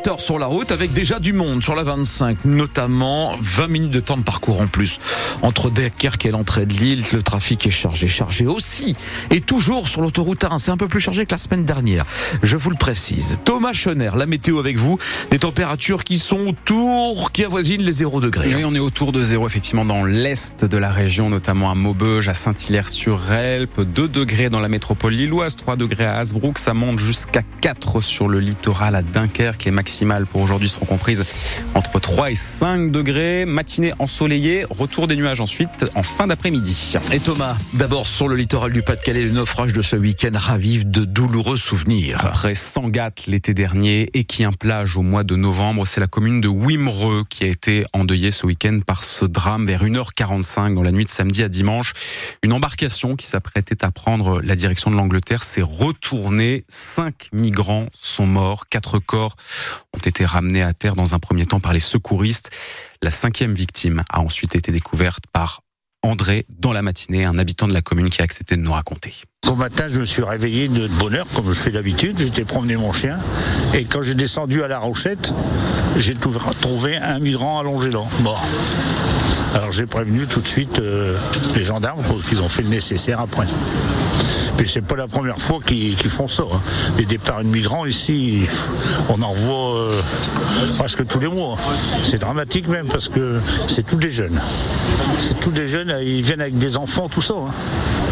7 heures sur la route avec déjà du monde sur la 25, notamment 20 minutes de temps de parcours en plus. Entre Dunkerque et l'entrée de l'île, le trafic est chargé, chargé aussi. Et toujours sur l'autoroute 1, c'est un peu plus chargé que la semaine dernière. Je vous le précise. Thomas Schoner, la météo avec vous, des températures qui sont autour, qui avoisinent les 0 degrés. Oui, on est autour de zéro effectivement dans l'est de la région, notamment à Maubeuge, à Saint-Hilaire-sur-Elpe, 2 degrés dans la métropole lilloise, 3 degrés à Hasbrook, ça monte jusqu'à 4 sur le littoral à Dunkerque. Les maximales pour aujourd'hui seront comprises entre 3 et 5 degrés. Matinée ensoleillée, retour des nuages ensuite en fin d'après-midi. Et Thomas, d'abord sur le littoral du Pas-de-Calais, le naufrage de ce week-end ravive de douloureux souvenirs. Après Sangatte l'été dernier et qui plage au mois de novembre, c'est la commune de Wimereux qui a été endeuillée ce week-end par ce drame vers 1h45 dans la nuit de samedi à dimanche. Une embarcation qui s'apprêtait à prendre la direction de l'Angleterre s'est retournée. Cinq migrants sont morts, quatre corps ont été ramenés à terre dans un premier temps par les secouristes. La cinquième victime a ensuite été découverte par André dans la matinée, un habitant de la commune qui a accepté de nous raconter. Au matin, je me suis réveillé de bonne heure, comme je fais d'habitude. J'étais promener mon chien. Et quand j'ai descendu à la Rochette, j'ai trouvé un migrant allongé là, mort. Alors j'ai prévenu tout de suite euh, les gendarmes qu'ils ont fait le nécessaire après. Puis c'est pas la première fois qu'ils font ça. hein. Les départs de migrants ici, on en voit euh, presque tous les mois. C'est dramatique même parce que c'est tous des jeunes. C'est tous des jeunes, ils viennent avec des enfants, tout ça. hein.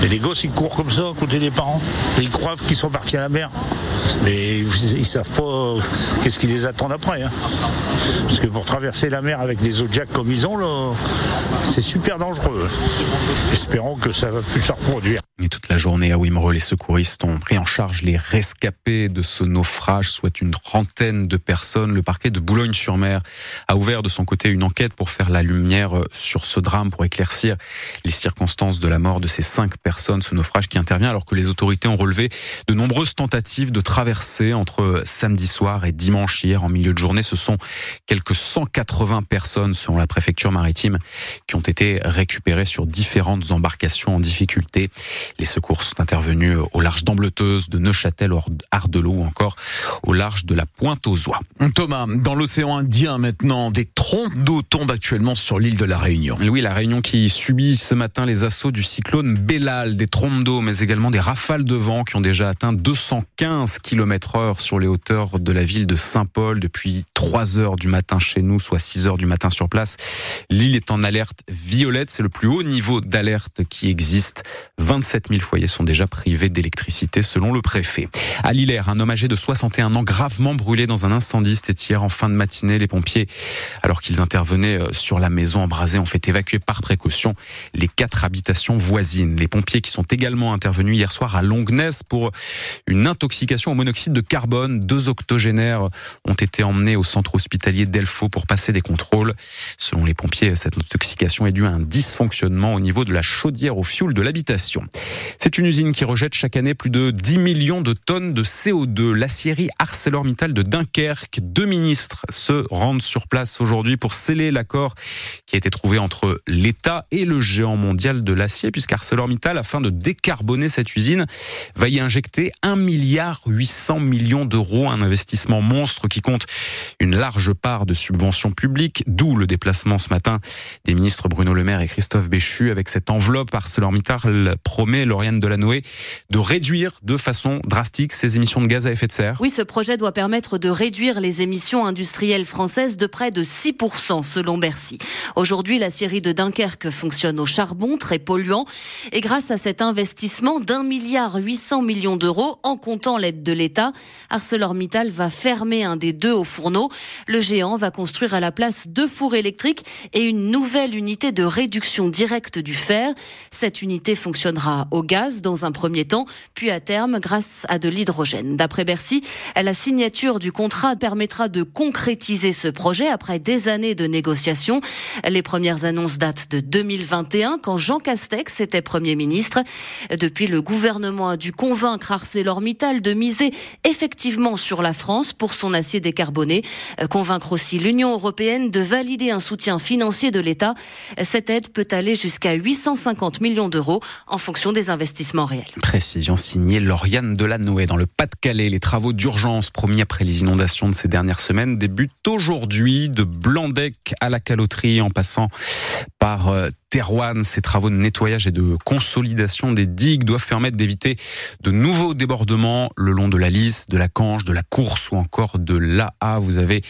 Et les gosses, ils courent comme ça à côté des parents. Et ils croient qu'ils sont partis à la mer. Mais ils, savent pas euh, qu'est-ce qui les attend après. hein. Parce que pour traverser la mer avec des Zodiacs comme ils ont, là, c'est super dangereux. Espérons que ça va plus se reproduire. Et toute la journée à Wimereux, les secouristes ont pris en charge les rescapés de ce naufrage, soit une trentaine de personnes. Le parquet de Boulogne-sur-Mer a ouvert de son côté une enquête pour faire la lumière sur ce drame, pour éclaircir les circonstances de la mort de ces cinq personnes. Ce naufrage qui intervient alors que les autorités ont relevé de nombreuses tentatives de traversée entre samedi soir et dimanche hier en milieu de journée. Ce sont quelques 180 personnes, selon la préfecture maritime, qui ont été récupérées sur différentes embarcations en difficulté. Les secours sont intervenus au large d'Ambleteuse, de Neuchâtel, Ardelot ou encore au large de la Pointe aux Oies. Thomas, dans l'océan Indien maintenant, des trompes d'eau tombent actuellement sur l'île de la Réunion. Oui, la Réunion qui subit ce matin les assauts du cyclone Des trompes d'eau, mais également des rafales de vent qui ont déjà atteint 215 km heure sur les hauteurs de la ville de Saint-Paul depuis 3 heures du matin chez nous, soit 6 heures du matin sur place. L'île est en alerte violette, c'est le plus haut niveau d'alerte qui existe. 27 000 foyers sont déjà privés d'électricité selon le préfet. À Lillers, un homme âgé de 61 ans gravement brûlé dans un incendie. C'était hier en fin de matinée. Les pompiers, alors qu'ils intervenaient euh, sur la maison embrasée, ont fait évacuer par précaution les quatre habitations voisines. Les qui sont également intervenus hier soir à Longness pour une intoxication au monoxyde de carbone. Deux octogénaires ont été emmenés au centre hospitalier d'Elfaux pour passer des contrôles. Selon les pompiers, cette intoxication est due à un dysfonctionnement au niveau de la chaudière au fioul de l'habitation. C'est une usine qui rejette chaque année plus de 10 millions de tonnes de CO2. L'acierie ArcelorMittal de Dunkerque, deux ministres se rendent sur place aujourd'hui pour sceller l'accord qui a été trouvé entre l'État et le géant mondial de l'acier, puisqu'ArcelorMittal, afin de décarboner cette usine, va y injecter 1 milliard 800 millions d'euros, un investissement monstre qui compte une large part de subventions publiques, d'où le déplacement ce matin des ministres Bruno Le Maire et Christophe Béchu avec cette enveloppe ArcelorMittal promet Lauriane Delanoë de réduire de façon drastique ses émissions de gaz à effet de serre. Oui, ce projet doit permettre de réduire les émissions industrielles françaises de près de 6% selon Bercy. Aujourd'hui, la scierie de Dunkerque fonctionne au charbon, très polluant. Et grâce à cet investissement d'un milliard 800 millions d'euros, en comptant l'aide de l'État, ArcelorMittal va fermer un des deux hauts fourneaux. Le géant va construire à la place deux fours électriques et une nouvelle unité de réduction directe du fer. Cette unité fonctionnera au gaz dans un premier temps, puis à terme grâce à de l'hydrogène. D'après Bercy, la signature du contrat permettra de concrétiser ce projet après des années de négociations. Les premières annonces datent de 2021 quand Jean Castex était Premier ministre. Depuis, le gouvernement a dû convaincre ArcelorMittal de miser effectivement sur la France pour son acier décarboné. Convaincre aussi l'Union européenne de valider un soutien financier de l'État. Cette aide peut aller jusqu'à 850 millions d'euros en fonction des investissements réels. Précision signée Lauriane Delanoë dans le Pas-de-Calais. Les travaux d'urgence promis après les inondations de ces dernières semaines débutent aujourd'hui de Blandec à la caloterie en passant par euh, Terouane. Ces travaux de nettoyage et de consolidation des digues doivent permettre d'éviter de nouveaux débordements le long de la Lys, de la Canche, de la Course ou encore de l'AA. Vous avez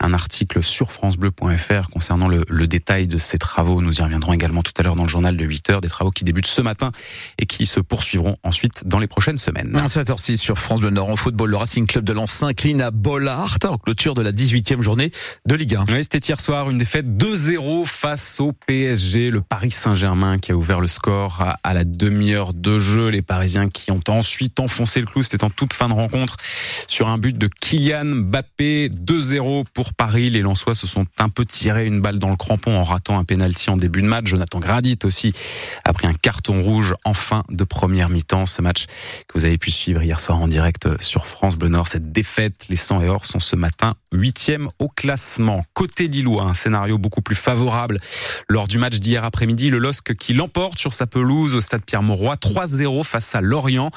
un article sur francebleu.fr concernant le, le, détail de ces travaux. Nous y reviendrons également tout à l'heure dans le journal de 8 heures. Des travaux qui débutent ce matin et qui se poursuivront ensuite dans les prochaines semaines. 7h06 sur France Bleu Nord en football. Le Racing Club de Lens s'incline à Bollard en clôture de la 18e journée de Ligue 1. Oui, c'était hier soir une défaite 2-0 face au PSG. Le Paris Saint-Germain qui a ouvert le score à, la demi-heure de jeu. Les Parisiens qui ont ensuite enfoncé le clou. C'était en toute fin de rencontre sur un but de Kylian Mbappé. 2-0 pour Paris. Les Lensois se sont un peu tirés une balle dans le crampon en ratant un pénalty en début de match. Jonathan Gradit aussi a pris un carton rouge en fin de première mi-temps. Ce match que vous avez pu suivre hier soir en direct sur France Bleu Nord. Cette défaite, les 100 et or sont ce matin huitième au classement. Côté Lillois, un scénario beaucoup plus favorable lors du match d'hier après-midi. Le LOSC qui l'emporte sur sa pelouse stade Pierre-Mauroy 3-0 face à Lorient.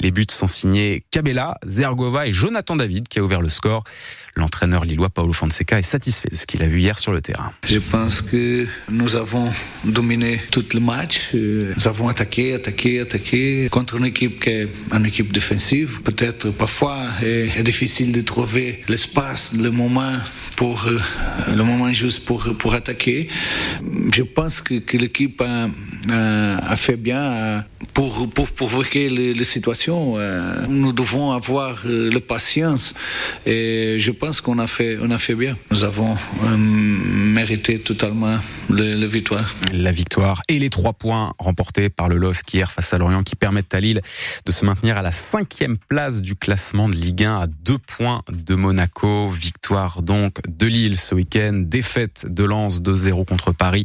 Les buts sont signés Cabella, Zergova et Jonathan David qui a ouvert le score. L'entraîneur lillois Paolo Fonseca est satisfait de ce qu'il a vu hier sur le terrain. Je pense que nous avons dominé tout le match. Nous avons attaqué, attaqué, attaqué contre une équipe qui est une équipe défensive. Peut-être parfois est difficile de trouver l'espace, le moment pour le moment juste pour pour attaquer. Je pense que, que l'équipe a, a, a, fait bien pour pour provoquer les, situations. Nous devons avoir la patience et je pense qu'on a fait, on a fait bien. Nous avons euh, mérité totalement le, le, victoire. La victoire et les trois points remportés par le LOSC hier face à Lorient qui permettent à Lille de se maintenir à la cinquième place du classement de Ligue 1 à deux points de Monaco. Victoire donc de Lille ce week-end. Défaite de Lens 2-0 contre Paris.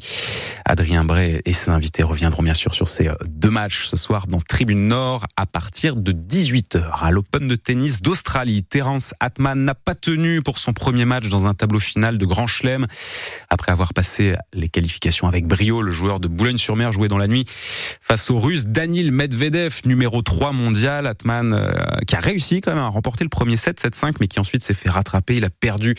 Adrien Bray et ses invités reviendront bien sûr sur ces deux matchs ce soir dans Tribune Nord à partir de 18h à l'Open de tennis d'Australie. Terence Atman n'a pas tenu pour son premier match dans un tableau final de Grand Chelem. Après avoir passé les qualifications avec brio, le joueur de Boulogne-sur-Mer jouait dans la nuit face au russe Danil Medvedev, numéro 3 mondial. Atman euh, qui a réussi quand même à remporter le premier set 7-5 mais qui ensuite s'est fait rattraper. Il a perdu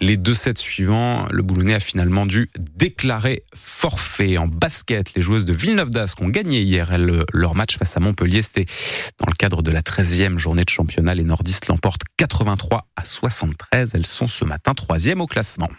les deux sets suivants. Le Boulonnais a finalement dû déclarer forfait. En basket, les joueuses de Villeneuve d'Ascq ont gagné hier leur match face à Montpellier. C'était dans le cadre de la 13e journée de championnat. Les nordistes l'emportent 83 à 73. Elles sont ce matin troisième au classement.